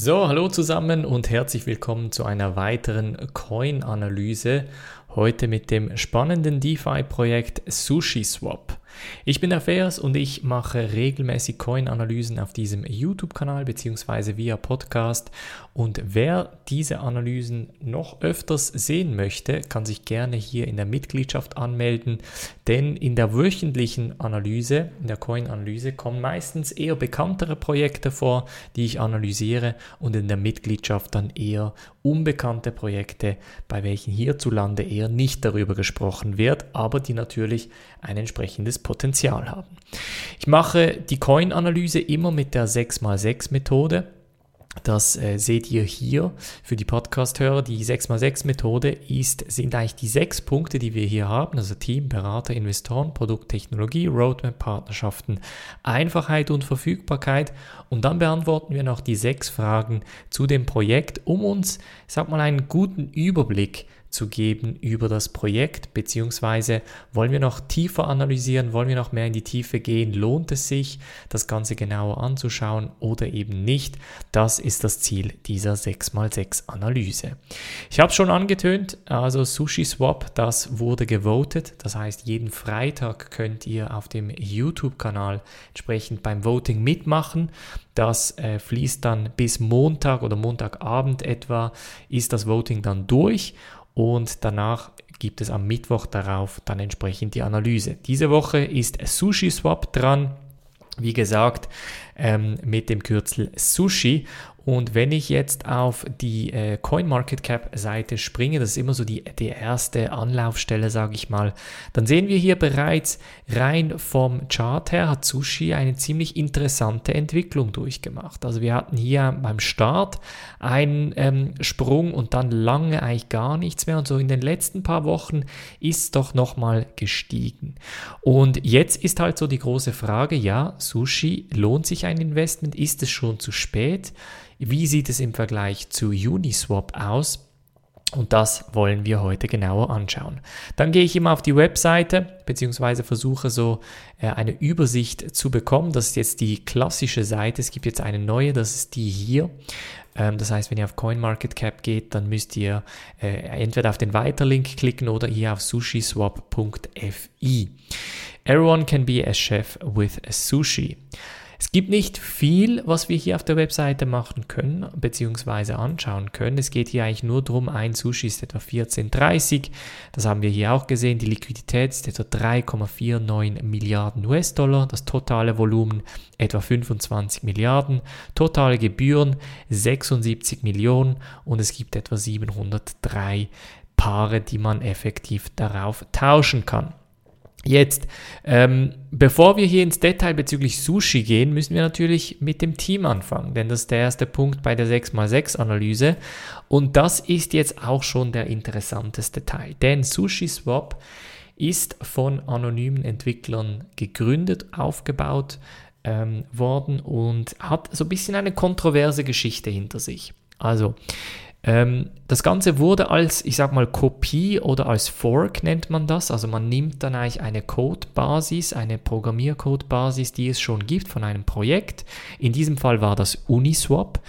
So, hallo zusammen und herzlich willkommen zu einer weiteren Coin-Analyse. Heute mit dem spannenden DeFi-Projekt SushiSwap. Ich bin der Fers und ich mache regelmäßig Coin-Analysen auf diesem YouTube-Kanal bzw. via Podcast. Und wer diese Analysen noch öfters sehen möchte, kann sich gerne hier in der Mitgliedschaft anmelden, denn in der wöchentlichen Analyse, in der Coin-Analyse, kommen meistens eher bekanntere Projekte vor, die ich analysiere und in der Mitgliedschaft dann eher unbekannte Projekte, bei welchen hierzulande eher nicht darüber gesprochen wird, aber die natürlich ein entsprechendes Potenzial haben. Ich mache die Coin-Analyse immer mit der 6x6 Methode. Das äh, seht ihr hier für die Podcast-Hörer. Die 6x6-Methode ist, sind eigentlich die sechs Punkte, die wir hier haben. Also Team, Berater, Investoren, Produkt, Technologie, Roadmap, Partnerschaften, Einfachheit und Verfügbarkeit. Und dann beantworten wir noch die sechs Fragen zu dem Projekt, um uns, sag mal, einen guten Überblick zu geben über das Projekt, beziehungsweise wollen wir noch tiefer analysieren, wollen wir noch mehr in die Tiefe gehen, lohnt es sich, das Ganze genauer anzuschauen oder eben nicht. Das ist das Ziel dieser 6x6 Analyse. Ich habe schon angetönt, also Sushi Swap, das wurde gewotet, das heißt jeden Freitag könnt ihr auf dem YouTube-Kanal entsprechend beim Voting mitmachen. Das äh, fließt dann bis Montag oder Montagabend etwa, ist das Voting dann durch und danach gibt es am Mittwoch darauf dann entsprechend die Analyse. Diese Woche ist Sushi Swap dran. Wie gesagt, ähm, mit dem Kürzel Sushi und wenn ich jetzt auf die äh, CoinMarketCap-Seite springe, das ist immer so die, die erste Anlaufstelle, sage ich mal, dann sehen wir hier bereits rein vom Chart her hat Sushi eine ziemlich interessante Entwicklung durchgemacht. Also wir hatten hier beim Start einen ähm, Sprung und dann lange eigentlich gar nichts mehr und so in den letzten paar Wochen ist es doch nochmal gestiegen. Und jetzt ist halt so die große Frage, ja, Sushi, lohnt sich ein Investment? Ist es schon zu spät? Wie sieht es im Vergleich zu Uniswap aus? Und das wollen wir heute genauer anschauen. Dann gehe ich immer auf die Webseite beziehungsweise versuche so äh, eine Übersicht zu bekommen. Das ist jetzt die klassische Seite. Es gibt jetzt eine neue, das ist die hier. Ähm, das heißt, wenn ihr auf CoinMarketCap geht, dann müsst ihr äh, entweder auf den Weiterlink klicken oder hier auf sushiswap.fi. Everyone can be a chef with a sushi. Es gibt nicht viel, was wir hier auf der Webseite machen können bzw. anschauen können. Es geht hier eigentlich nur darum, ein Sushi ist etwa 14,30. Das haben wir hier auch gesehen. Die Liquidität ist etwa 3,49 Milliarden US-Dollar. Das totale Volumen etwa 25 Milliarden. Totale Gebühren 76 Millionen und es gibt etwa 703 Paare, die man effektiv darauf tauschen kann. Jetzt, ähm, bevor wir hier ins Detail bezüglich Sushi gehen, müssen wir natürlich mit dem Team anfangen, denn das ist der erste Punkt bei der 6x6-Analyse und das ist jetzt auch schon der interessanteste Teil, denn Sushi Swap ist von anonymen Entwicklern gegründet, aufgebaut ähm, worden und hat so ein bisschen eine kontroverse Geschichte hinter sich. Also, ähm, das Ganze wurde als, ich sag mal, Kopie oder als Fork nennt man das. Also man nimmt dann eigentlich eine Codebasis, eine Programmiercodebasis, die es schon gibt von einem Projekt. In diesem Fall war das Uniswap.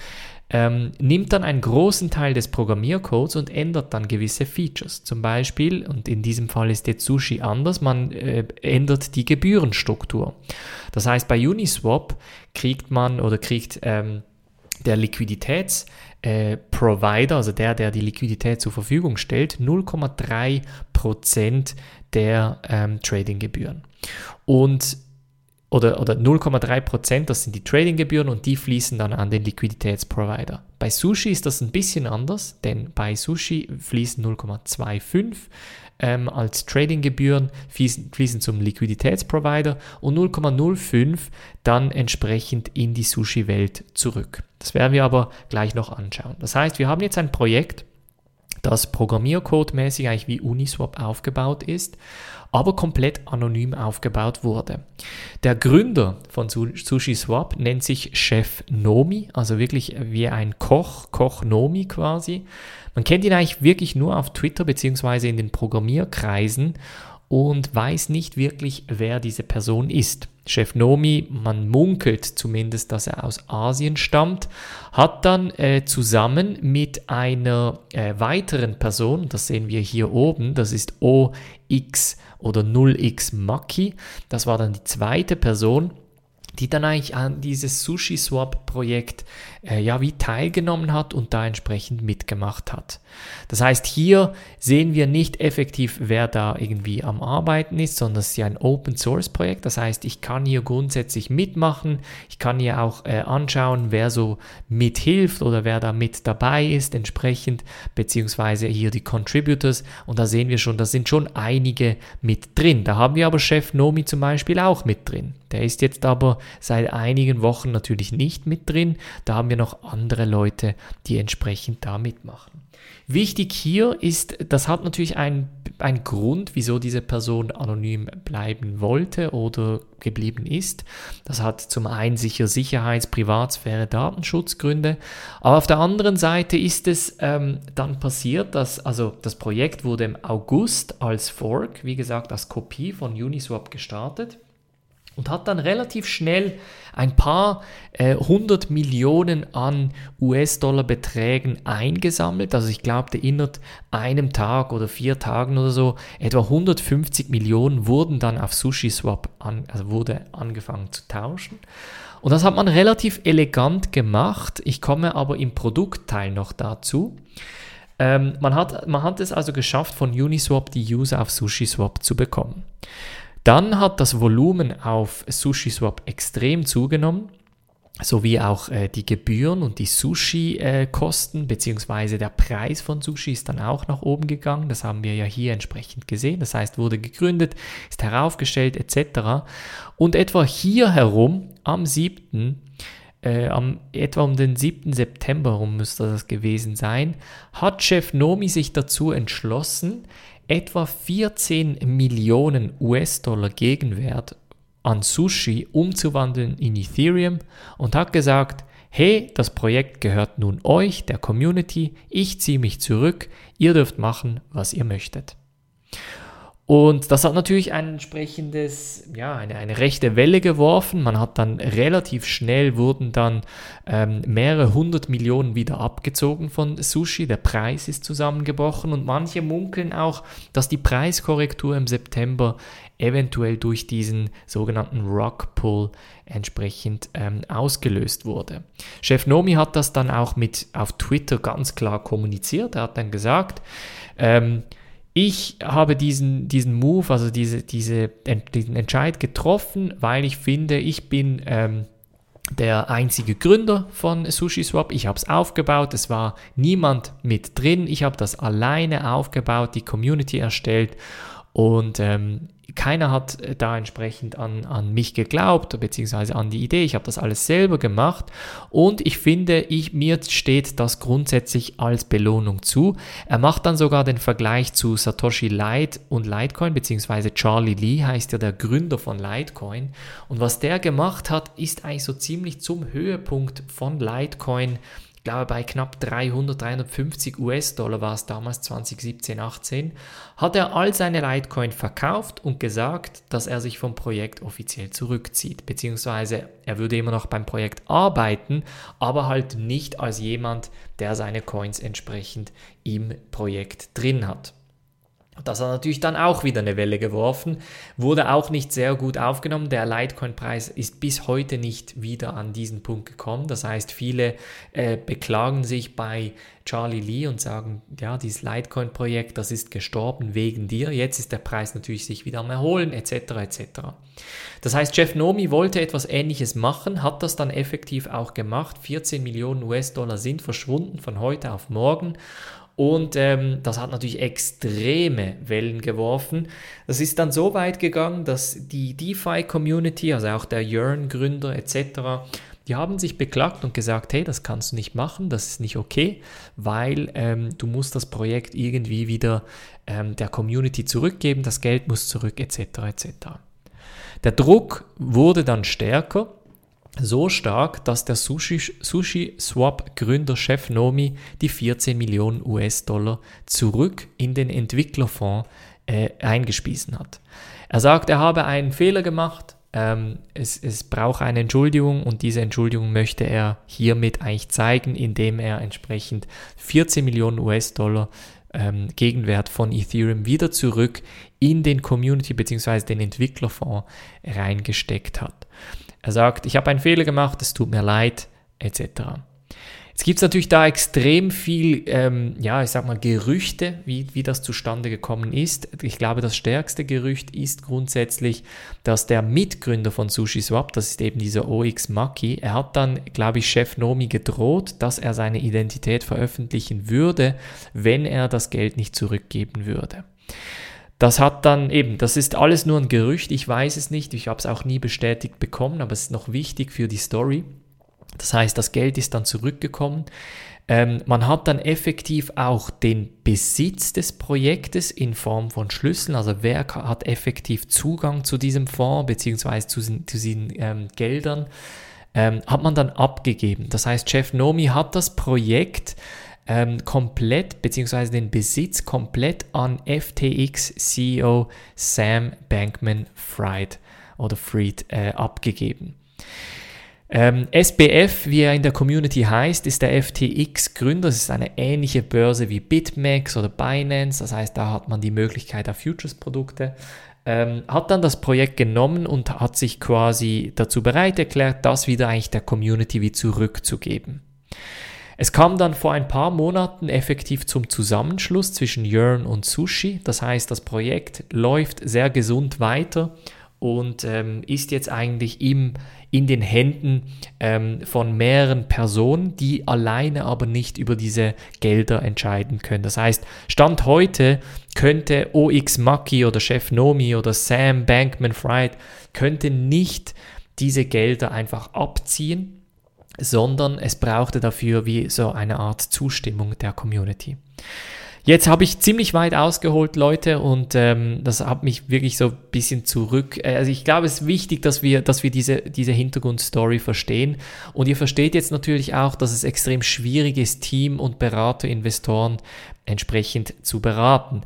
Ähm, nimmt dann einen großen Teil des Programmiercodes und ändert dann gewisse Features. Zum Beispiel, und in diesem Fall ist jetzt Sushi anders, man äh, ändert die Gebührenstruktur. Das heißt, bei Uniswap kriegt man oder kriegt ähm, der Liquiditäts- äh, also der, der die Liquidität zur Verfügung stellt, 0,3% der ähm, Tradinggebühren. Und oder, oder 0,3%, das sind die Tradinggebühren und die fließen dann an den Liquiditätsprovider. Bei Sushi ist das ein bisschen anders, denn bei Sushi fließen 0,25 ähm, als Tradinggebühren, fließen, fließen zum Liquiditätsprovider und 0,05 dann entsprechend in die Sushi-Welt zurück. Das werden wir aber gleich noch anschauen. Das heißt, wir haben jetzt ein Projekt, das programmiercodemäßig eigentlich wie Uniswap aufgebaut ist, aber komplett anonym aufgebaut wurde. Der Gründer von SushiSwap nennt sich Chef Nomi, also wirklich wie ein Koch, Koch Nomi quasi. Man kennt ihn eigentlich wirklich nur auf Twitter beziehungsweise in den Programmierkreisen und weiß nicht wirklich, wer diese Person ist. Chef Nomi, man munkelt zumindest, dass er aus Asien stammt, hat dann äh, zusammen mit einer äh, weiteren Person, das sehen wir hier oben, das ist OX oder 0x Maki, das war dann die zweite Person, die dann eigentlich an dieses Sushi Swap Projekt äh, ja wie teilgenommen hat und da entsprechend mitgemacht hat. Das heißt, hier sehen wir nicht effektiv, wer da irgendwie am Arbeiten ist, sondern es ist ja ein Open Source Projekt. Das heißt, ich kann hier grundsätzlich mitmachen. Ich kann hier auch äh, anschauen, wer so mithilft oder wer da mit dabei ist entsprechend, beziehungsweise hier die Contributors. Und da sehen wir schon, da sind schon einige mit drin. Da haben wir aber Chef Nomi zum Beispiel auch mit drin. Der ist jetzt aber seit einigen Wochen natürlich nicht mit drin. Da haben wir noch andere Leute, die entsprechend da mitmachen. Wichtig hier ist, das hat natürlich einen, einen Grund, wieso diese Person anonym bleiben wollte oder geblieben ist. Das hat zum einen sicher Sicherheits-, Privatsphäre-, Datenschutzgründe. Aber auf der anderen Seite ist es ähm, dann passiert, dass also das Projekt wurde im August als Fork, wie gesagt, als Kopie von Uniswap gestartet und hat dann relativ schnell ein paar äh, hundert Millionen an US-Dollar-Beträgen eingesammelt. Also ich glaube, innerhalb einem Tag oder vier Tagen oder so etwa 150 Millionen wurden dann auf SushiSwap an, also wurde angefangen zu tauschen. Und das hat man relativ elegant gemacht. Ich komme aber im Produktteil noch dazu. Ähm, man, hat, man hat es also geschafft, von Uniswap die User auf SushiSwap zu bekommen. Dann hat das Volumen auf SushiSwap extrem zugenommen sowie auch äh, die Gebühren und die Sushi-Kosten äh, beziehungsweise der Preis von Sushi ist dann auch nach oben gegangen. Das haben wir ja hier entsprechend gesehen. Das heißt, wurde gegründet, ist heraufgestellt etc. Und etwa hier herum am 7. Äh, am, etwa um den 7. September herum müsste das gewesen sein, hat Chef Nomi sich dazu entschlossen, etwa 14 Millionen US-Dollar Gegenwert an Sushi umzuwandeln in Ethereum und hat gesagt, hey, das Projekt gehört nun euch, der Community, ich ziehe mich zurück, ihr dürft machen, was ihr möchtet. Und das hat natürlich ein entsprechendes, ja, eine, eine rechte Welle geworfen. Man hat dann relativ schnell wurden dann ähm, mehrere hundert Millionen wieder abgezogen von Sushi. Der Preis ist zusammengebrochen und manche munkeln auch, dass die Preiskorrektur im September eventuell durch diesen sogenannten Rock Pull entsprechend ähm, ausgelöst wurde. Chef Nomi hat das dann auch mit auf Twitter ganz klar kommuniziert. Er hat dann gesagt, ähm, ich habe diesen, diesen Move, also diese, diese, diesen Entscheid getroffen, weil ich finde, ich bin ähm, der einzige Gründer von SushiSwap. Ich habe es aufgebaut, es war niemand mit drin. Ich habe das alleine aufgebaut, die Community erstellt und ähm, keiner hat äh, da entsprechend an, an mich geglaubt, beziehungsweise an die Idee. Ich habe das alles selber gemacht und ich finde, ich, mir steht das grundsätzlich als Belohnung zu. Er macht dann sogar den Vergleich zu Satoshi Light und Litecoin, beziehungsweise Charlie Lee heißt ja der Gründer von Litecoin. Und was der gemacht hat, ist eigentlich so ziemlich zum Höhepunkt von Litecoin ich glaube bei knapp 300, 350 US-Dollar war es damals 2017, 18, hat er all seine Litecoin verkauft und gesagt, dass er sich vom Projekt offiziell zurückzieht, beziehungsweise er würde immer noch beim Projekt arbeiten, aber halt nicht als jemand, der seine Coins entsprechend im Projekt drin hat. Das hat natürlich dann auch wieder eine Welle geworfen, wurde auch nicht sehr gut aufgenommen. Der Litecoin-Preis ist bis heute nicht wieder an diesen Punkt gekommen. Das heißt, viele äh, beklagen sich bei Charlie Lee und sagen, ja, dieses Litecoin-Projekt, das ist gestorben wegen dir. Jetzt ist der Preis natürlich sich wieder am Erholen, etc. etc. Das heißt, Jeff Nomi wollte etwas Ähnliches machen, hat das dann effektiv auch gemacht. 14 Millionen US-Dollar sind verschwunden von heute auf morgen und ähm, das hat natürlich extreme Wellen geworfen. Das ist dann so weit gegangen, dass die DeFi-Community, also auch der Yearn-Gründer etc., die haben sich beklagt und gesagt, hey, das kannst du nicht machen, das ist nicht okay, weil ähm, du musst das Projekt irgendwie wieder ähm, der Community zurückgeben, das Geld muss zurück etc. etc. Der Druck wurde dann stärker so stark, dass der Sushi-Swap-Gründer Chef Nomi die 14 Millionen US-Dollar zurück in den Entwicklerfonds äh, eingespiesen hat. Er sagt, er habe einen Fehler gemacht, ähm, es, es braucht eine Entschuldigung und diese Entschuldigung möchte er hiermit eigentlich zeigen, indem er entsprechend 14 Millionen US-Dollar ähm, Gegenwert von Ethereum wieder zurück in den Community bzw. den Entwicklerfonds reingesteckt hat. Er sagt, ich habe einen Fehler gemacht, es tut mir leid, etc. Jetzt gibt es natürlich da extrem viel, ähm, ja, ich sag mal, Gerüchte, wie, wie das zustande gekommen ist. Ich glaube, das stärkste Gerücht ist grundsätzlich, dass der Mitgründer von SushiSwap, das ist eben dieser OX Maki, er hat dann, glaube ich, Chef Nomi gedroht, dass er seine Identität veröffentlichen würde, wenn er das Geld nicht zurückgeben würde. Das hat dann eben, das ist alles nur ein Gerücht, ich weiß es nicht, ich habe es auch nie bestätigt bekommen, aber es ist noch wichtig für die Story. Das heißt, das Geld ist dann zurückgekommen. Ähm, man hat dann effektiv auch den Besitz des Projektes in Form von Schlüsseln, also wer hat effektiv Zugang zu diesem Fonds bzw. zu, zu diesen ähm, Geldern, ähm, hat man dann abgegeben. Das heißt, Jeff Nomi hat das Projekt ähm, komplett bzw. den Besitz komplett an FTX CEO Sam Bankman Fried oder Fried äh, abgegeben. Ähm, SBF, wie er in der Community heißt, ist der FTX-Gründer. Das ist eine ähnliche Börse wie BitMEX oder Binance. Das heißt, da hat man die Möglichkeit auf Futures-Produkte. Ähm, hat dann das Projekt genommen und hat sich quasi dazu bereit erklärt, das wieder eigentlich der Community wie zurückzugeben. Es kam dann vor ein paar Monaten effektiv zum Zusammenschluss zwischen Yearn und Sushi. Das heißt, das Projekt läuft sehr gesund weiter und ähm, ist jetzt eigentlich im, in den Händen ähm, von mehreren Personen, die alleine aber nicht über diese Gelder entscheiden können. Das heißt, Stand heute könnte OX Maki oder Chef Nomi oder Sam Bankman Fried könnte nicht diese Gelder einfach abziehen, sondern es brauchte dafür wie so eine Art Zustimmung der Community. Jetzt habe ich ziemlich weit ausgeholt, Leute, und ähm, das hat mich wirklich so ein bisschen zurück. Äh, also ich glaube, es ist wichtig, dass wir, dass wir diese, diese Hintergrundstory verstehen. Und ihr versteht jetzt natürlich auch, dass es extrem schwierig ist, Team und Berater, Investoren entsprechend zu beraten,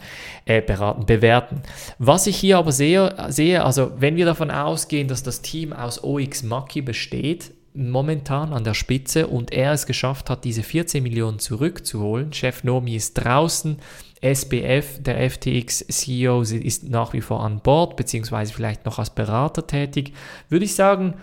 äh, beraten, bewerten. Was ich hier aber sehe, sehe, also wenn wir davon ausgehen, dass das Team aus OX Maki besteht, momentan an der Spitze und er es geschafft hat, diese 14 Millionen zurückzuholen. Chef Nomi ist draußen, SBF, der FTX-CEO, ist nach wie vor an Bord, beziehungsweise vielleicht noch als Berater tätig. Würde ich sagen,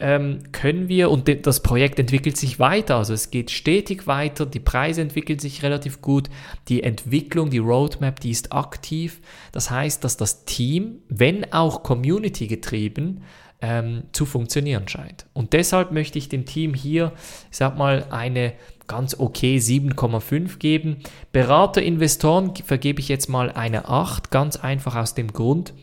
ähm, können wir, und das Projekt entwickelt sich weiter, also es geht stetig weiter, die Preise entwickeln sich relativ gut, die Entwicklung, die Roadmap, die ist aktiv. Das heißt, dass das Team, wenn auch community getrieben, ähm, zu funktionieren scheint. Und deshalb möchte ich dem Team hier, ich sag mal, eine ganz okay 7,5 geben. Berater, Investoren vergebe ich jetzt mal eine 8, ganz einfach aus dem Grund,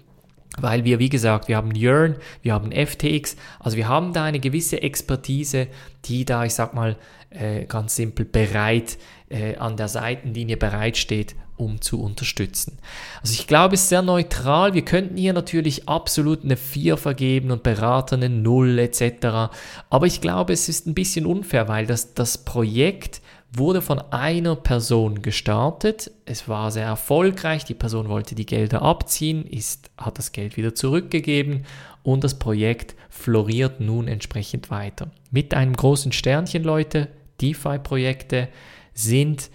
weil wir, wie gesagt, wir haben Yearn, wir haben FTX, also wir haben da eine gewisse Expertise, die da, ich sag mal, äh, ganz simpel bereit äh, an der Seitenlinie bereitsteht, um zu unterstützen. Also ich glaube, es ist sehr neutral. Wir könnten hier natürlich absolut eine 4 vergeben und Berater eine 0 etc. Aber ich glaube, es ist ein bisschen unfair, weil das, das Projekt wurde von einer Person gestartet. Es war sehr erfolgreich. Die Person wollte die Gelder abziehen, ist, hat das Geld wieder zurückgegeben und das Projekt floriert nun entsprechend weiter. Mit einem großen Sternchen, Leute. DeFi-Projekte sind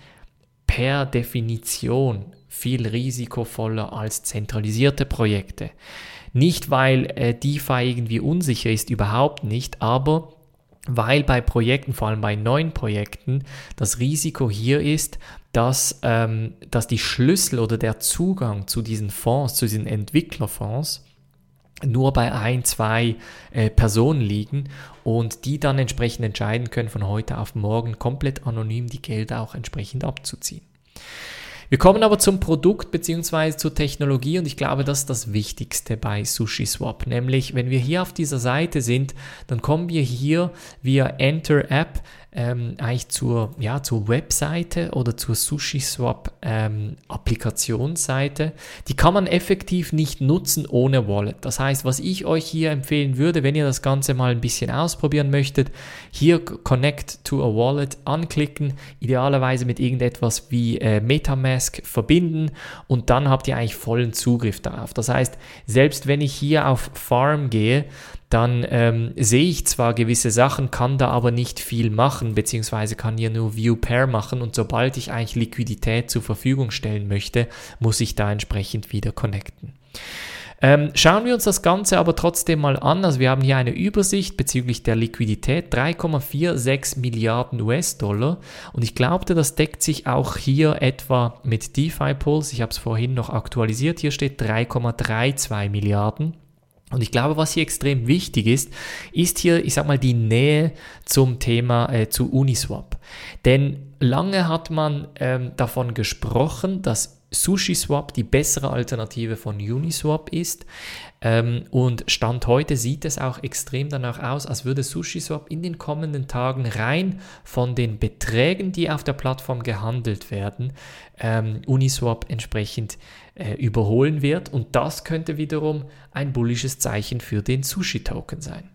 per Definition viel risikovoller als zentralisierte Projekte. Nicht, weil äh, DeFi irgendwie unsicher ist, überhaupt nicht, aber weil bei Projekten, vor allem bei neuen Projekten, das Risiko hier ist, dass, ähm, dass die Schlüssel oder der Zugang zu diesen Fonds, zu diesen Entwicklerfonds, nur bei ein, zwei äh, Personen liegen und die dann entsprechend entscheiden können, von heute auf morgen komplett anonym die Gelder auch entsprechend abzuziehen. Wir kommen aber zum Produkt bzw. zur Technologie und ich glaube, das ist das Wichtigste bei SushiSwap. Nämlich, wenn wir hier auf dieser Seite sind, dann kommen wir hier via Enter App ähm, eigentlich zur, ja, zur Webseite oder zur SushiSwap ähm. Die kann man effektiv nicht nutzen ohne Wallet. Das heißt, was ich euch hier empfehlen würde, wenn ihr das Ganze mal ein bisschen ausprobieren möchtet, hier Connect to a Wallet anklicken, idealerweise mit irgendetwas wie äh, Metamask verbinden und dann habt ihr eigentlich vollen Zugriff darauf. Das heißt, selbst wenn ich hier auf Farm gehe, dann ähm, sehe ich zwar gewisse Sachen, kann da aber nicht viel machen, beziehungsweise kann hier nur View Pair machen und sobald ich eigentlich Liquidität zur Verfügung stellen möchte, muss ich da entsprechend wieder connecten. Ähm, schauen wir uns das Ganze aber trotzdem mal an. Also wir haben hier eine Übersicht bezüglich der Liquidität, 3,46 Milliarden US-Dollar. Und ich glaubte, das deckt sich auch hier etwa mit DeFi Pulse. Ich habe es vorhin noch aktualisiert. Hier steht 3,32 Milliarden. Und ich glaube, was hier extrem wichtig ist, ist hier, ich sag mal, die Nähe zum Thema äh, zu Uniswap. Denn lange hat man ähm, davon gesprochen, dass SushiSwap die bessere Alternative von Uniswap ist. Ähm, und Stand heute sieht es auch extrem danach aus, als würde SushiSwap in den kommenden Tagen rein von den Beträgen, die auf der Plattform gehandelt werden, ähm, Uniswap entsprechend äh, überholen wird. Und das könnte wiederum ein bullisches Zeichen für den Sushi-Token sein.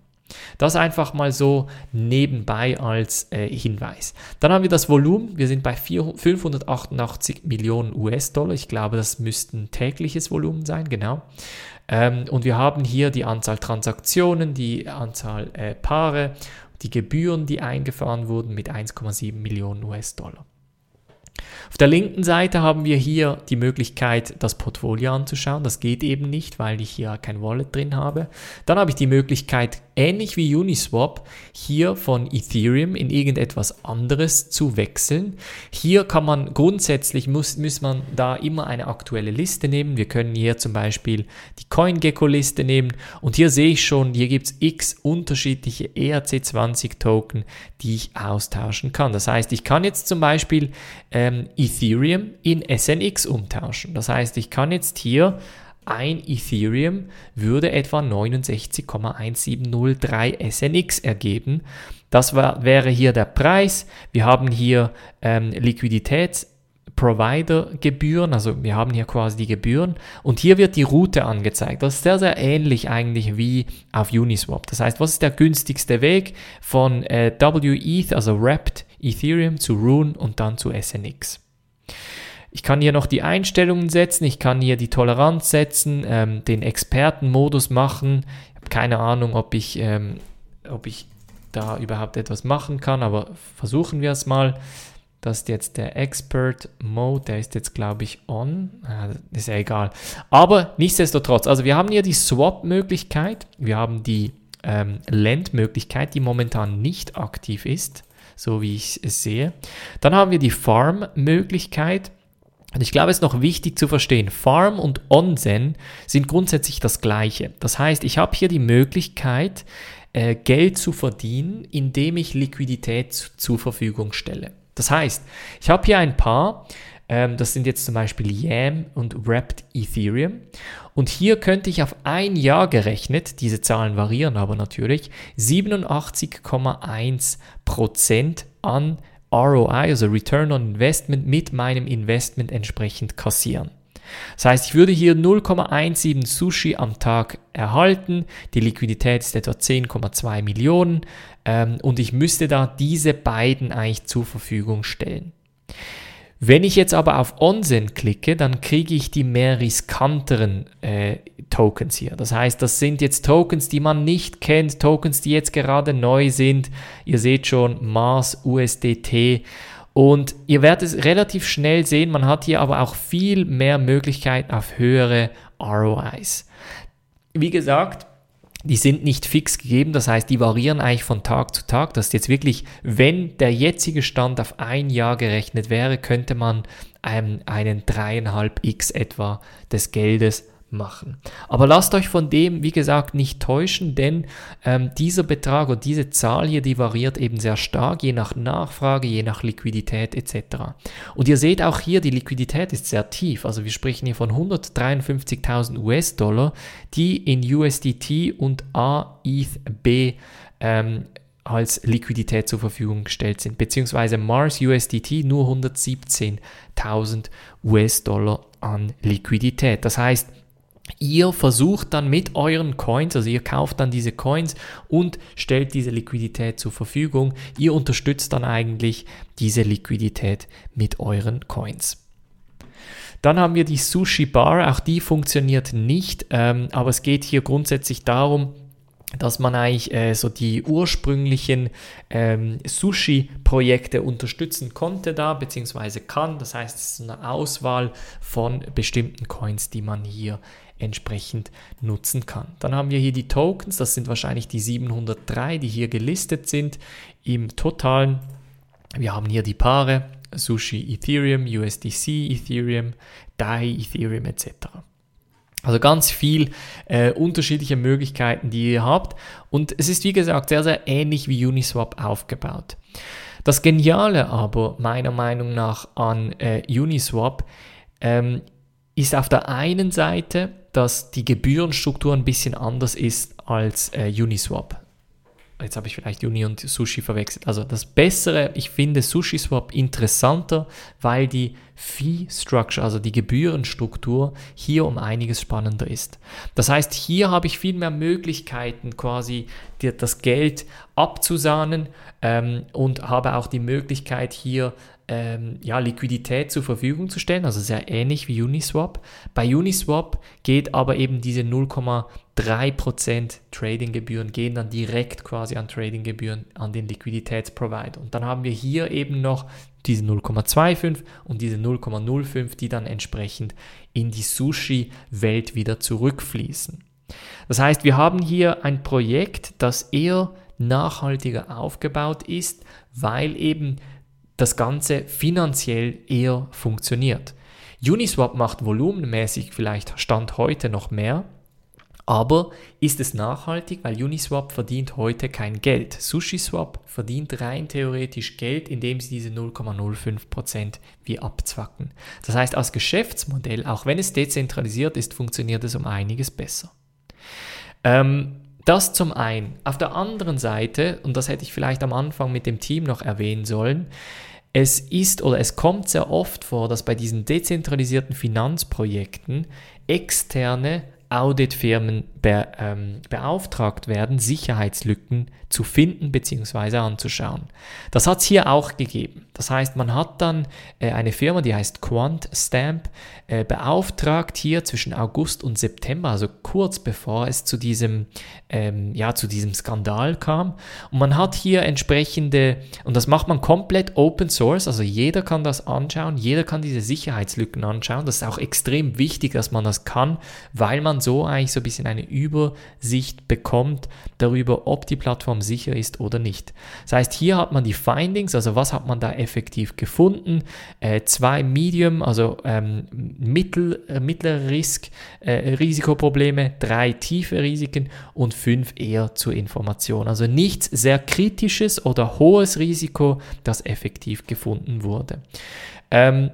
Das einfach mal so nebenbei als äh, Hinweis. Dann haben wir das Volumen. Wir sind bei 4, 588 Millionen US-Dollar. Ich glaube, das müssten tägliches Volumen sein, genau. Ähm, und wir haben hier die Anzahl Transaktionen, die Anzahl äh, Paare, die Gebühren, die eingefahren wurden mit 1,7 Millionen US-Dollar. Auf der linken Seite haben wir hier die Möglichkeit, das Portfolio anzuschauen. Das geht eben nicht, weil ich hier kein Wallet drin habe. Dann habe ich die Möglichkeit, ähnlich wie Uniswap, hier von Ethereum in irgendetwas anderes zu wechseln. Hier kann man grundsätzlich, muss, muss man da immer eine aktuelle Liste nehmen. Wir können hier zum Beispiel die CoinGecko-Liste nehmen und hier sehe ich schon, hier gibt es x unterschiedliche ERC20-Token, die ich austauschen kann. Das heißt, ich kann jetzt zum Beispiel ähm, Ethereum in SNX umtauschen. Das heißt, ich kann jetzt hier ein Ethereum würde etwa 69,1703 SNX ergeben. Das war, wäre hier der Preis. Wir haben hier ähm, Liquiditäts- Provider-Gebühren, also wir haben hier quasi die Gebühren und hier wird die Route angezeigt. Das ist sehr, sehr ähnlich eigentlich wie auf Uniswap. Das heißt, was ist der günstigste Weg von äh, WETH, also Wrapped Ethereum zu Rune und dann zu SNX? Ich kann hier noch die Einstellungen setzen, ich kann hier die Toleranz setzen, ähm, den Expertenmodus machen. Ich habe keine Ahnung, ob ich, ähm, ob ich da überhaupt etwas machen kann, aber versuchen wir es mal. Das ist jetzt der Expert Mode, der ist jetzt, glaube ich, on. Ah, ist ja egal. Aber nichtsdestotrotz, also wir haben hier die Swap-Möglichkeit, wir haben die ähm, Lend-Möglichkeit, die momentan nicht aktiv ist, so wie ich es sehe. Dann haben wir die Farm-Möglichkeit. Und ich glaube, es ist noch wichtig zu verstehen, Farm und Onsen sind grundsätzlich das gleiche. Das heißt, ich habe hier die Möglichkeit, äh, Geld zu verdienen, indem ich Liquidität zur Verfügung stelle. Das heißt, ich habe hier ein paar, ähm, das sind jetzt zum Beispiel Yam und Wrapped Ethereum. Und hier könnte ich auf ein Jahr gerechnet, diese Zahlen variieren aber natürlich, 87,1% an ROI, also Return on Investment, mit meinem Investment entsprechend kassieren. Das heißt, ich würde hier 0,17 Sushi am Tag erhalten. Die Liquidität ist etwa 10,2 Millionen ähm, und ich müsste da diese beiden eigentlich zur Verfügung stellen. Wenn ich jetzt aber auf Onsen klicke, dann kriege ich die mehr riskanteren äh, Tokens hier. Das heißt, das sind jetzt Tokens, die man nicht kennt, Tokens, die jetzt gerade neu sind. Ihr seht schon Mars, USDT. Und ihr werdet es relativ schnell sehen, man hat hier aber auch viel mehr Möglichkeiten auf höhere ROIs. Wie gesagt, die sind nicht fix gegeben, das heißt, die variieren eigentlich von Tag zu Tag. Das ist jetzt wirklich, wenn der jetzige Stand auf ein Jahr gerechnet wäre, könnte man einen, einen dreieinhalb X etwa des Geldes machen. Aber lasst euch von dem, wie gesagt, nicht täuschen, denn ähm, dieser Betrag oder diese Zahl hier, die variiert eben sehr stark, je nach Nachfrage, je nach Liquidität etc. Und ihr seht auch hier, die Liquidität ist sehr tief. Also wir sprechen hier von 153.000 US-Dollar, die in USDT und AETHB ähm, als Liquidität zur Verfügung gestellt sind, beziehungsweise Mars USDT nur 117.000 US-Dollar an Liquidität. Das heißt, Ihr versucht dann mit euren Coins, also ihr kauft dann diese Coins und stellt diese Liquidität zur Verfügung. Ihr unterstützt dann eigentlich diese Liquidität mit euren Coins. Dann haben wir die Sushi Bar, auch die funktioniert nicht, ähm, aber es geht hier grundsätzlich darum, dass man eigentlich äh, so die ursprünglichen ähm, Sushi-Projekte unterstützen konnte da, beziehungsweise kann. Das heißt, es ist eine Auswahl von bestimmten Coins, die man hier entsprechend nutzen kann. Dann haben wir hier die Tokens, das sind wahrscheinlich die 703, die hier gelistet sind im Totalen. Wir haben hier die Paare Sushi Ethereum, USDC Ethereum, DAI Ethereum etc. Also ganz viel äh, unterschiedliche Möglichkeiten, die ihr habt. Und es ist wie gesagt sehr, sehr ähnlich wie Uniswap aufgebaut. Das Geniale aber meiner Meinung nach an äh, Uniswap ähm, ist auf der einen Seite, dass die Gebührenstruktur ein bisschen anders ist als äh, Uniswap jetzt habe ich vielleicht Uni und Sushi verwechselt. Also das Bessere, ich finde SushiSwap interessanter, weil die Fee Structure, also die Gebührenstruktur, hier um einiges spannender ist. Das heißt, hier habe ich viel mehr Möglichkeiten, quasi das Geld abzusahnen ähm, und habe auch die Möglichkeit, hier ähm, ja, Liquidität zur Verfügung zu stellen, also sehr ähnlich wie Uniswap. Bei Uniswap geht aber eben diese 0,3% Tradinggebühren gehen dann direkt quasi an Tradinggebühren an den Liquiditätsprovider. Und dann haben wir hier eben noch diese 0,25 und diese 0,05, die dann entsprechend in die Sushi-Welt wieder zurückfließen. Das heißt, wir haben hier ein Projekt, das eher nachhaltiger aufgebaut ist, weil eben das Ganze finanziell eher funktioniert. Uniswap macht volumenmäßig vielleicht Stand heute noch mehr, aber ist es nachhaltig, weil Uniswap verdient heute kein Geld. SushiSwap verdient rein theoretisch Geld, indem sie diese 0,05% wie abzwacken. Das heißt, als Geschäftsmodell, auch wenn es dezentralisiert ist, funktioniert es um einiges besser. Ähm, das zum einen. Auf der anderen Seite, und das hätte ich vielleicht am Anfang mit dem Team noch erwähnen sollen, es ist oder es kommt sehr oft vor, dass bei diesen dezentralisierten Finanzprojekten externe Auditfirmen be, ähm, beauftragt werden, Sicherheitslücken zu finden bzw. anzuschauen. Das hat es hier auch gegeben. Das heißt, man hat dann äh, eine Firma, die heißt QuantStamp, äh, beauftragt hier zwischen August und September, also kurz bevor es zu diesem, ähm, ja, zu diesem Skandal kam. Und man hat hier entsprechende, und das macht man komplett Open Source, also jeder kann das anschauen, jeder kann diese Sicherheitslücken anschauen. Das ist auch extrem wichtig, dass man das kann, weil man so eigentlich so ein bisschen eine Übersicht bekommt darüber, ob die Plattform sicher ist oder nicht. Das heißt, hier hat man die Findings, also was hat man da effektiv gefunden, äh, zwei Medium, also ähm, mittel, äh, mittlere Risk, äh, Risikoprobleme, drei tiefe Risiken und fünf eher zur Information. Also nichts sehr kritisches oder hohes Risiko, das effektiv gefunden wurde. Ähm,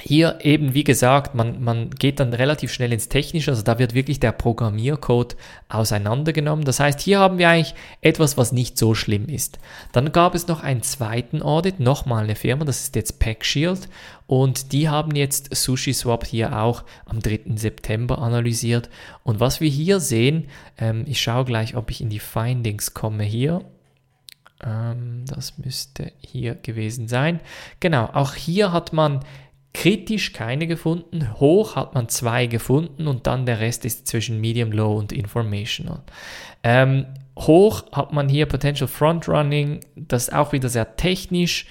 hier eben, wie gesagt, man, man geht dann relativ schnell ins Technische, also da wird wirklich der Programmiercode auseinandergenommen. Das heißt, hier haben wir eigentlich etwas, was nicht so schlimm ist. Dann gab es noch einen zweiten Audit, nochmal eine Firma, das ist jetzt PackShield und die haben jetzt SushiSwap hier auch am 3. September analysiert. Und was wir hier sehen, ähm, ich schaue gleich, ob ich in die Findings komme hier ähm, das müsste hier gewesen sein. Genau, auch hier hat man Kritisch keine gefunden, hoch hat man zwei gefunden und dann der Rest ist zwischen Medium, Low und Informational. Ähm, hoch hat man hier Potential Frontrunning, das ist auch wieder sehr technisch,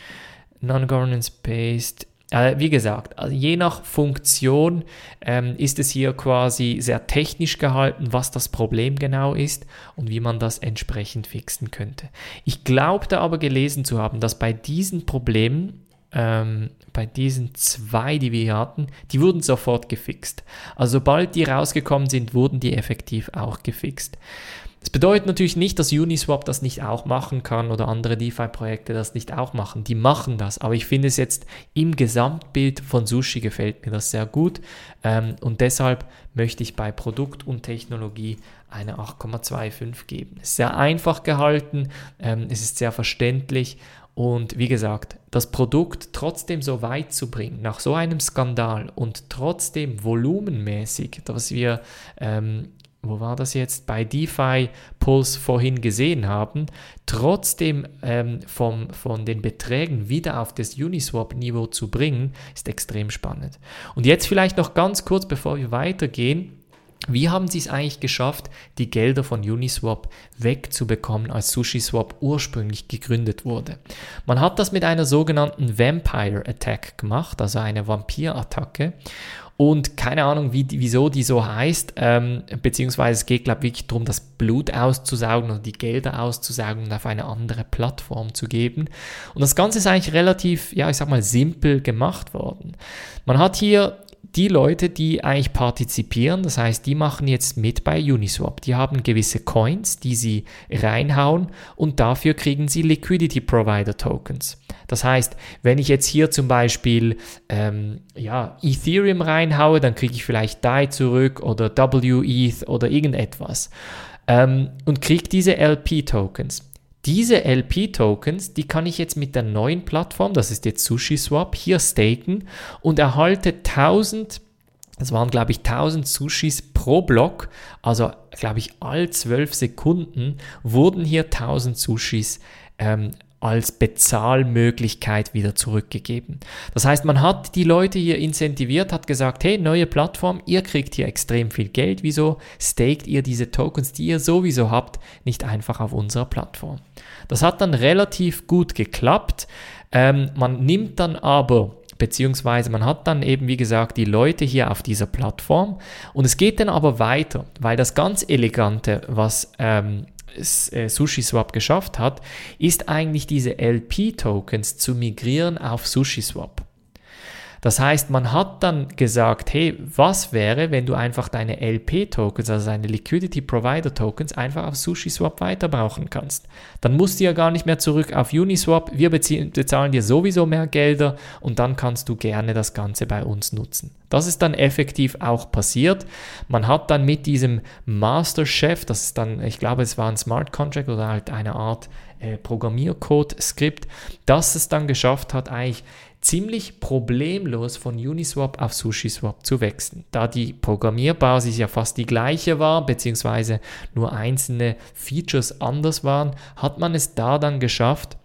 Non-Governance-Based. Äh, wie gesagt, also je nach Funktion ähm, ist es hier quasi sehr technisch gehalten, was das Problem genau ist und wie man das entsprechend fixen könnte. Ich glaubte aber gelesen zu haben, dass bei diesen Problemen ähm, bei diesen zwei, die wir hier hatten, die wurden sofort gefixt. Also sobald die rausgekommen sind, wurden die effektiv auch gefixt. Das bedeutet natürlich nicht, dass Uniswap das nicht auch machen kann oder andere DeFi-Projekte das nicht auch machen. Die machen das, aber ich finde es jetzt im Gesamtbild von Sushi gefällt mir das sehr gut ähm, und deshalb möchte ich bei Produkt und Technologie eine 8,25 geben. Es ist sehr einfach gehalten, ähm, es ist sehr verständlich und wie gesagt, das Produkt trotzdem so weit zu bringen, nach so einem Skandal und trotzdem volumenmäßig, was wir ähm, wo war das jetzt, bei DeFi Pulse vorhin gesehen haben, trotzdem ähm, vom, von den Beträgen wieder auf das Uniswap-Niveau zu bringen, ist extrem spannend. Und jetzt vielleicht noch ganz kurz, bevor wir weitergehen, wie haben sie es eigentlich geschafft, die Gelder von Uniswap wegzubekommen, als SushiSwap ursprünglich gegründet wurde? Man hat das mit einer sogenannten Vampire Attack gemacht, also eine Vampirattacke. Und keine Ahnung, wie, wieso die so heißt, ähm, beziehungsweise es geht, glaube ich, wirklich darum, das Blut auszusaugen oder die Gelder auszusaugen und auf eine andere Plattform zu geben. Und das Ganze ist eigentlich relativ, ja, ich sag mal, simpel gemacht worden. Man hat hier die Leute, die eigentlich partizipieren, das heißt, die machen jetzt mit bei Uniswap. Die haben gewisse Coins, die sie reinhauen und dafür kriegen sie Liquidity Provider Tokens. Das heißt, wenn ich jetzt hier zum Beispiel ähm, ja, Ethereum reinhaue, dann kriege ich vielleicht DAI zurück oder WETH oder irgendetwas ähm, und kriege diese LP-Tokens. Diese LP-Tokens, die kann ich jetzt mit der neuen Plattform, das ist jetzt SushiSwap, hier staken und erhalte 1000, das waren glaube ich 1000 Sushis pro Block, also glaube ich all 12 Sekunden wurden hier 1000 Sushis ähm, als Bezahlmöglichkeit wieder zurückgegeben. Das heißt, man hat die Leute hier incentiviert, hat gesagt, hey, neue Plattform, ihr kriegt hier extrem viel Geld, wieso staked ihr diese Tokens, die ihr sowieso habt, nicht einfach auf unserer Plattform? Das hat dann relativ gut geklappt. Ähm, man nimmt dann aber beziehungsweise man hat dann eben, wie gesagt, die Leute hier auf dieser Plattform und es geht dann aber weiter, weil das ganz Elegante, was ähm, äh, SushiSwap geschafft hat, ist eigentlich diese LP-Tokens zu migrieren auf SushiSwap. Das heißt, man hat dann gesagt, hey, was wäre, wenn du einfach deine LP-Tokens, also deine Liquidity Provider Tokens, einfach auf SushiSwap weiter brauchen kannst? Dann musst du ja gar nicht mehr zurück auf Uniswap. Wir bezahlen dir sowieso mehr Gelder und dann kannst du gerne das Ganze bei uns nutzen. Das ist dann effektiv auch passiert. Man hat dann mit diesem Master Chef, das ist dann, ich glaube, es war ein Smart Contract oder halt eine Art äh, Programmiercode-Skript, das es dann geschafft hat, eigentlich ziemlich problemlos von Uniswap auf SushiSwap zu wechseln. Da die Programmierbasis ja fast die gleiche war, beziehungsweise nur einzelne Features anders waren, hat man es da dann geschafft,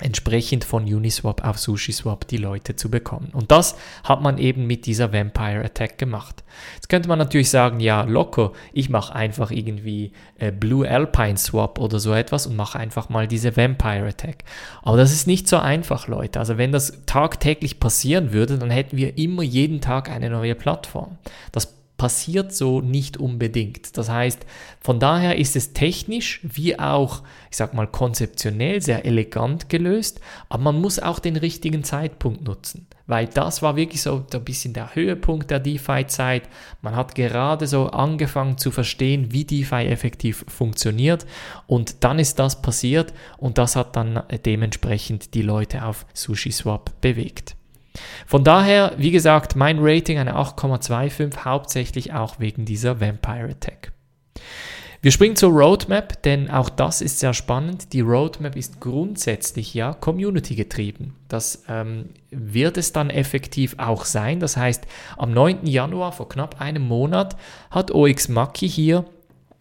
entsprechend von Uniswap auf SushiSwap die Leute zu bekommen. Und das hat man eben mit dieser Vampire Attack gemacht. Jetzt könnte man natürlich sagen, ja, locker, ich mache einfach irgendwie äh, Blue Alpine Swap oder so etwas und mache einfach mal diese Vampire Attack. Aber das ist nicht so einfach, Leute. Also wenn das tagtäglich passieren würde, dann hätten wir immer jeden Tag eine neue Plattform. Das passiert so nicht unbedingt. Das heißt, von daher ist es technisch wie auch, ich sag mal, konzeptionell sehr elegant gelöst, aber man muss auch den richtigen Zeitpunkt nutzen, weil das war wirklich so ein bisschen der Höhepunkt der DeFi-Zeit. Man hat gerade so angefangen zu verstehen, wie DeFi effektiv funktioniert und dann ist das passiert und das hat dann dementsprechend die Leute auf SushiSwap bewegt. Von daher, wie gesagt, mein Rating eine 8,25, hauptsächlich auch wegen dieser Vampire Attack. Wir springen zur Roadmap, denn auch das ist sehr spannend. Die Roadmap ist grundsätzlich ja Community getrieben. Das ähm, wird es dann effektiv auch sein. Das heißt, am 9. Januar, vor knapp einem Monat, hat OX Maki hier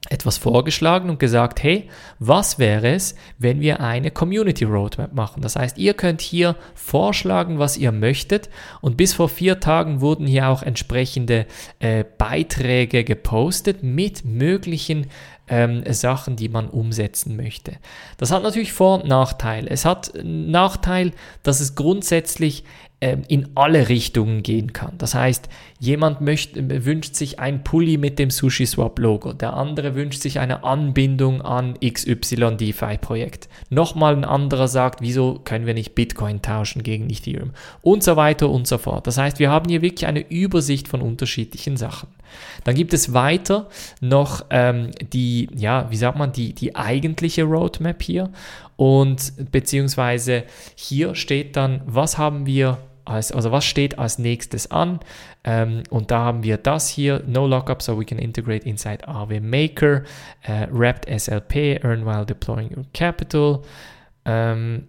etwas vorgeschlagen und gesagt, hey, was wäre es, wenn wir eine Community Roadmap machen? Das heißt, ihr könnt hier vorschlagen, was ihr möchtet und bis vor vier Tagen wurden hier auch entsprechende äh, Beiträge gepostet mit möglichen ähm, Sachen, die man umsetzen möchte. Das hat natürlich Vor- und Nachteile. Es hat Nachteil, dass es grundsätzlich in alle Richtungen gehen kann. Das heißt, jemand möchte, wünscht sich ein Pulli mit dem SushiSwap-Logo, der andere wünscht sich eine Anbindung an XY DeFi-Projekt. Nochmal ein anderer sagt, wieso können wir nicht Bitcoin tauschen gegen Ethereum und so weiter und so fort. Das heißt, wir haben hier wirklich eine Übersicht von unterschiedlichen Sachen. Dann gibt es weiter noch ähm, die, ja, wie sagt man, die, die eigentliche Roadmap hier und beziehungsweise hier steht dann, was haben wir als, also was steht als nächstes an? Ähm, und da haben wir das hier, No Lockup, so we can integrate inside AW Maker, äh, Wrapped SLP, Earn while deploying your capital. Ähm,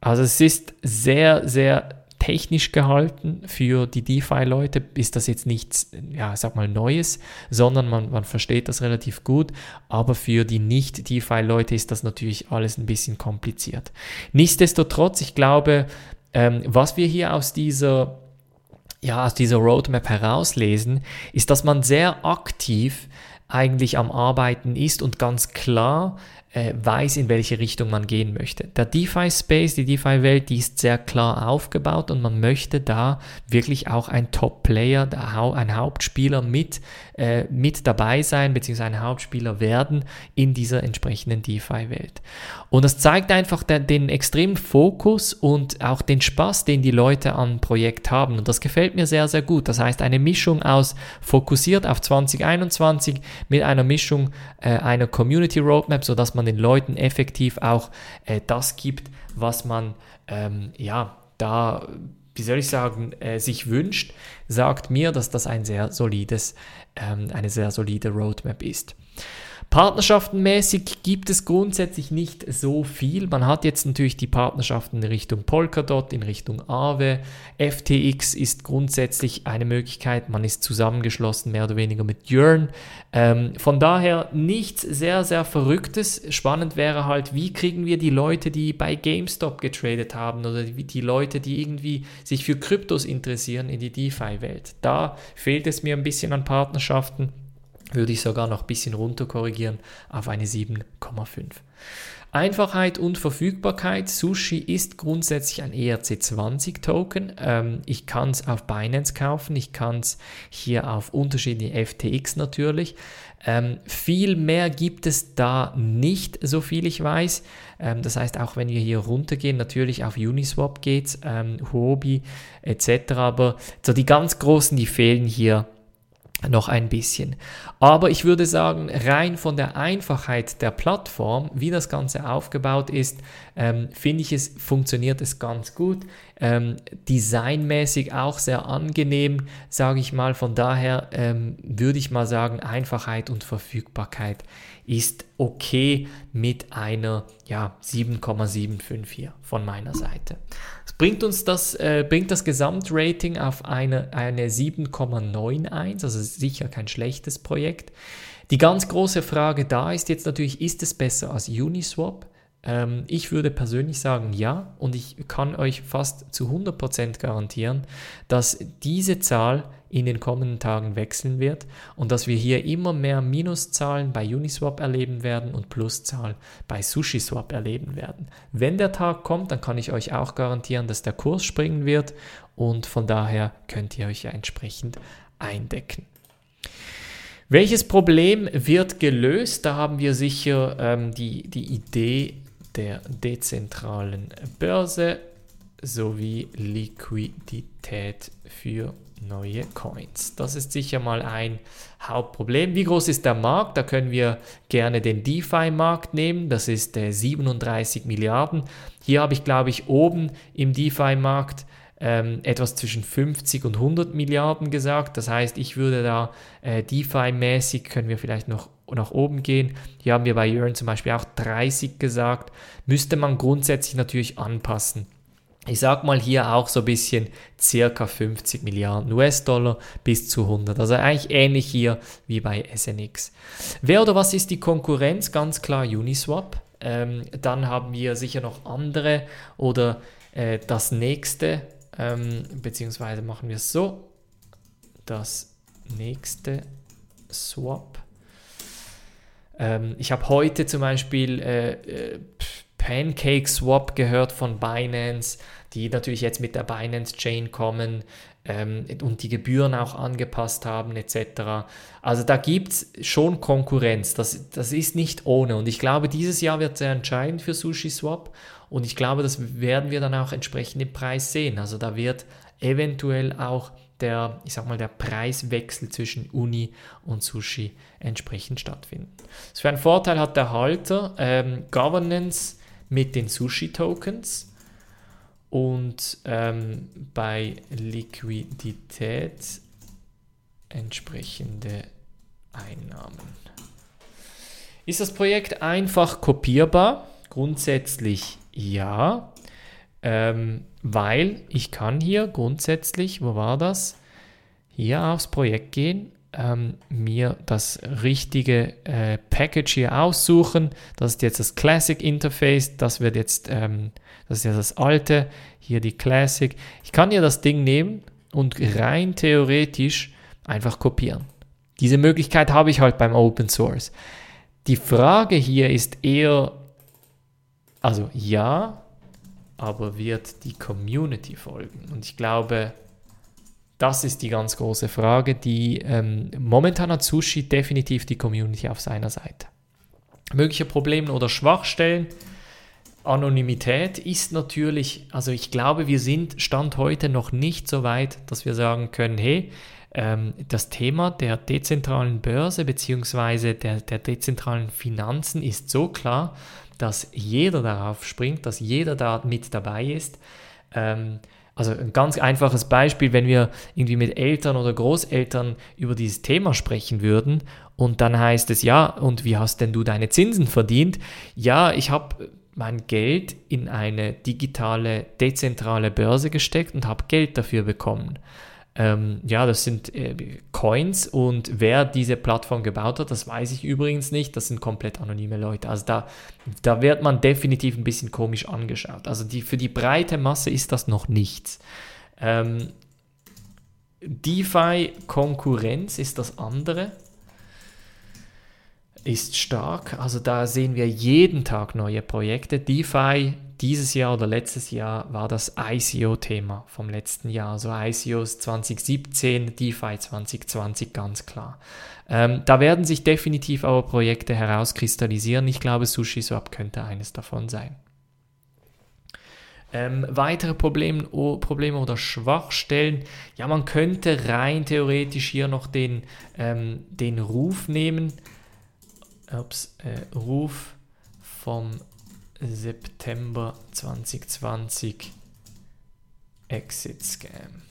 also es ist sehr, sehr technisch gehalten. Für die DeFi-Leute ist das jetzt nichts, ja, sag mal, Neues, sondern man, man versteht das relativ gut. Aber für die Nicht-DeFi-Leute ist das natürlich alles ein bisschen kompliziert. Nichtsdestotrotz, ich glaube, ähm, was wir hier aus dieser ja, aus dieser Roadmap herauslesen, ist, dass man sehr aktiv eigentlich am Arbeiten ist und ganz klar äh, weiß, in welche Richtung man gehen möchte. Der DeFi-Space, die DeFi-Welt, die ist sehr klar aufgebaut und man möchte da wirklich auch ein Top-Player, ein Hauptspieler mit, äh, mit dabei sein, beziehungsweise ein Hauptspieler werden in dieser entsprechenden DeFi-Welt. Und das zeigt einfach den, den extremen Fokus und auch den Spaß, den die Leute am Projekt haben. Und das gefällt mir sehr, sehr gut. Das heißt, eine Mischung aus fokussiert auf 2021 mit einer Mischung äh, einer Community Roadmap, sodass man man den Leuten effektiv auch äh, das gibt, was man ähm, ja da, wie soll ich sagen, äh, sich wünscht, sagt mir, dass das ein sehr solides, ähm, eine sehr solide Roadmap ist. Partnerschaftenmäßig gibt es grundsätzlich nicht so viel. Man hat jetzt natürlich die Partnerschaften in Richtung Polkadot, in Richtung Aave. FTX ist grundsätzlich eine Möglichkeit. Man ist zusammengeschlossen mehr oder weniger mit Yearn. Ähm, von daher nichts sehr, sehr Verrücktes. Spannend wäre halt, wie kriegen wir die Leute, die bei GameStop getradet haben oder die, die Leute, die irgendwie sich für Kryptos interessieren, in die DeFi-Welt. Da fehlt es mir ein bisschen an Partnerschaften würde ich sogar noch ein bisschen runter korrigieren auf eine 7,5. Einfachheit und Verfügbarkeit. Sushi ist grundsätzlich ein ERC20-Token. Ähm, ich kann es auf Binance kaufen, ich kann es hier auf unterschiedliche FTX natürlich. Ähm, viel mehr gibt es da nicht, so viel ich weiß. Ähm, das heißt, auch wenn wir hier runtergehen, natürlich auf Uniswap geht es, ähm, Huobi etc. Aber so die ganz großen, die fehlen hier noch ein bisschen. Aber ich würde sagen, rein von der Einfachheit der Plattform, wie das Ganze aufgebaut ist, ähm, finde ich es, funktioniert es ganz gut. Ähm, designmäßig auch sehr angenehm, sage ich mal. Von daher ähm, würde ich mal sagen, Einfachheit und Verfügbarkeit ist okay mit einer ja, 7,75 hier von meiner Seite. Es bringt uns das, äh, bringt das Gesamtrating auf eine, eine 7,91, also sicher kein schlechtes Projekt. Die ganz große Frage da ist jetzt natürlich, ist es besser als Uniswap? Ähm, ich würde persönlich sagen ja und ich kann euch fast zu 100% garantieren, dass diese Zahl in den kommenden Tagen wechseln wird und dass wir hier immer mehr Minuszahlen bei Uniswap erleben werden und Pluszahlen bei SushiSwap erleben werden. Wenn der Tag kommt, dann kann ich euch auch garantieren, dass der Kurs springen wird und von daher könnt ihr euch entsprechend eindecken. Welches Problem wird gelöst? Da haben wir sicher ähm, die, die Idee der dezentralen Börse sowie Liquidität für neue Coins. Das ist sicher mal ein Hauptproblem. Wie groß ist der Markt? Da können wir gerne den DeFi-Markt nehmen. Das ist äh, 37 Milliarden. Hier habe ich, glaube ich, oben im DeFi-Markt ähm, etwas zwischen 50 und 100 Milliarden gesagt. Das heißt, ich würde da äh, DeFi-mäßig, können wir vielleicht noch nach oben gehen. Hier haben wir bei Yearn zum Beispiel auch 30 gesagt. Müsste man grundsätzlich natürlich anpassen. Ich sag mal hier auch so ein bisschen circa 50 Milliarden US-Dollar bis zu 100. Also eigentlich ähnlich hier wie bei SNX. Wer oder was ist die Konkurrenz? Ganz klar Uniswap. Ähm, dann haben wir sicher noch andere oder äh, das nächste, ähm, beziehungsweise machen wir es so. Das nächste Swap. Ähm, ich habe heute zum Beispiel äh, äh, Pancake Swap gehört von Binance, die natürlich jetzt mit der Binance Chain kommen ähm, und die Gebühren auch angepasst haben etc. Also da gibt es schon Konkurrenz, das, das ist nicht ohne und ich glaube, dieses Jahr wird sehr entscheidend für Sushi Swap und ich glaube, das werden wir dann auch entsprechend im Preis sehen. Also da wird eventuell auch der, ich sag mal, der Preiswechsel zwischen Uni und Sushi entsprechend stattfinden. So für einen Vorteil hat der Halter ähm, Governance mit den Sushi-Tokens und ähm, bei Liquidität entsprechende Einnahmen. Ist das Projekt einfach kopierbar? Grundsätzlich ja, ähm, weil ich kann hier grundsätzlich, wo war das? Hier aufs Projekt gehen, ähm, mir das richtige äh, Package hier aussuchen. Das ist jetzt das Classic Interface, das wird jetzt, ähm, das ist ja das alte, hier die Classic. Ich kann hier das Ding nehmen und rein theoretisch einfach kopieren. Diese Möglichkeit habe ich halt beim Open Source. Die Frage hier ist eher, also ja, aber wird die Community folgen? Und ich glaube, das ist die ganz große Frage, die ähm, momentan hat Sushi definitiv die Community auf seiner Seite. Mögliche Probleme oder Schwachstellen. Anonymität ist natürlich, also ich glaube, wir sind Stand heute noch nicht so weit, dass wir sagen können, hey, ähm, das Thema der dezentralen Börse bzw. Der, der dezentralen Finanzen ist so klar, dass jeder darauf springt, dass jeder da mit dabei ist. Ähm, also ein ganz einfaches Beispiel, wenn wir irgendwie mit Eltern oder Großeltern über dieses Thema sprechen würden und dann heißt es, ja, und wie hast denn du deine Zinsen verdient? Ja, ich habe mein Geld in eine digitale, dezentrale Börse gesteckt und habe Geld dafür bekommen. Ähm, ja, das sind äh, Coins und wer diese Plattform gebaut hat, das weiß ich übrigens nicht. Das sind komplett anonyme Leute. Also da, da wird man definitiv ein bisschen komisch angeschaut. Also die, für die breite Masse ist das noch nichts. Ähm, DeFi-Konkurrenz ist das andere ist stark. Also da sehen wir jeden Tag neue Projekte. DeFi dieses Jahr oder letztes Jahr war das ICO-Thema vom letzten Jahr. Also ICOs 2017, DeFi 2020 ganz klar. Ähm, da werden sich definitiv aber Projekte herauskristallisieren. Ich glaube, SushiSwap könnte eines davon sein. Ähm, weitere Probleme, oh, Probleme oder Schwachstellen. Ja, man könnte rein theoretisch hier noch den, ähm, den Ruf nehmen ups, äh, Ruf vom September 2020 Exit Scam.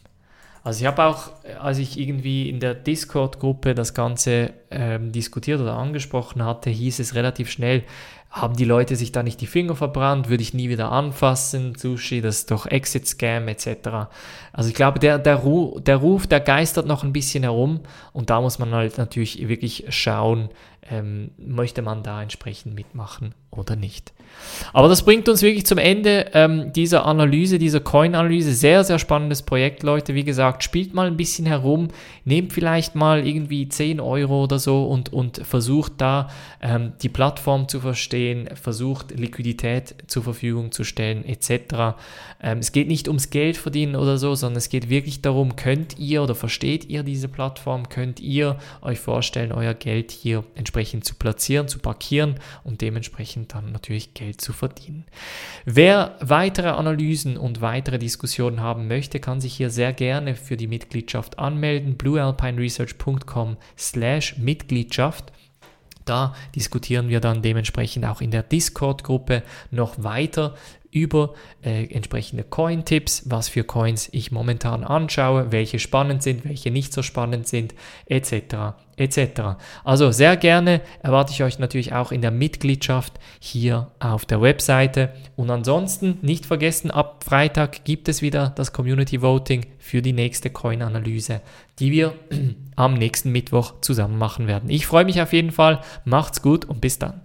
Also ich habe auch, als ich irgendwie in der Discord-Gruppe das Ganze ähm, diskutiert oder angesprochen hatte, hieß es relativ schnell, haben die Leute sich da nicht die Finger verbrannt, würde ich nie wieder anfassen, Sushi, das ist doch Exit-Scam etc. Also ich glaube, der, der, Ru der Ruf, der geistert noch ein bisschen herum und da muss man halt natürlich wirklich schauen, ähm, möchte man da entsprechend mitmachen oder nicht. Aber das bringt uns wirklich zum Ende ähm, dieser Analyse, dieser Coin-Analyse. Sehr, sehr spannendes Projekt, Leute. Wie gesagt, spielt mal ein bisschen herum, nehmt vielleicht mal irgendwie 10 Euro oder so und, und versucht da ähm, die Plattform zu verstehen, versucht Liquidität zur Verfügung zu stellen etc. Ähm, es geht nicht ums Geld verdienen oder so, sondern es geht wirklich darum, könnt ihr oder versteht ihr diese Plattform, könnt ihr euch vorstellen, euer Geld hier entsprechend zu platzieren, zu parkieren und dementsprechend dann natürlich Geld zu verdienen. Wer weitere Analysen und weitere Diskussionen haben möchte, kann sich hier sehr gerne für die Mitgliedschaft anmelden. bluealpineresearch.com slash Mitgliedschaft. Da diskutieren wir dann dementsprechend auch in der Discord-Gruppe noch weiter über äh, entsprechende Coin-Tipps, was für Coins ich momentan anschaue, welche spannend sind, welche nicht so spannend sind, etc. etc. Also sehr gerne erwarte ich euch natürlich auch in der Mitgliedschaft hier auf der Webseite. Und ansonsten nicht vergessen, ab Freitag gibt es wieder das Community Voting für die nächste Coin-Analyse, die wir am nächsten Mittwoch zusammen machen werden. Ich freue mich auf jeden Fall. Macht's gut und bis dann.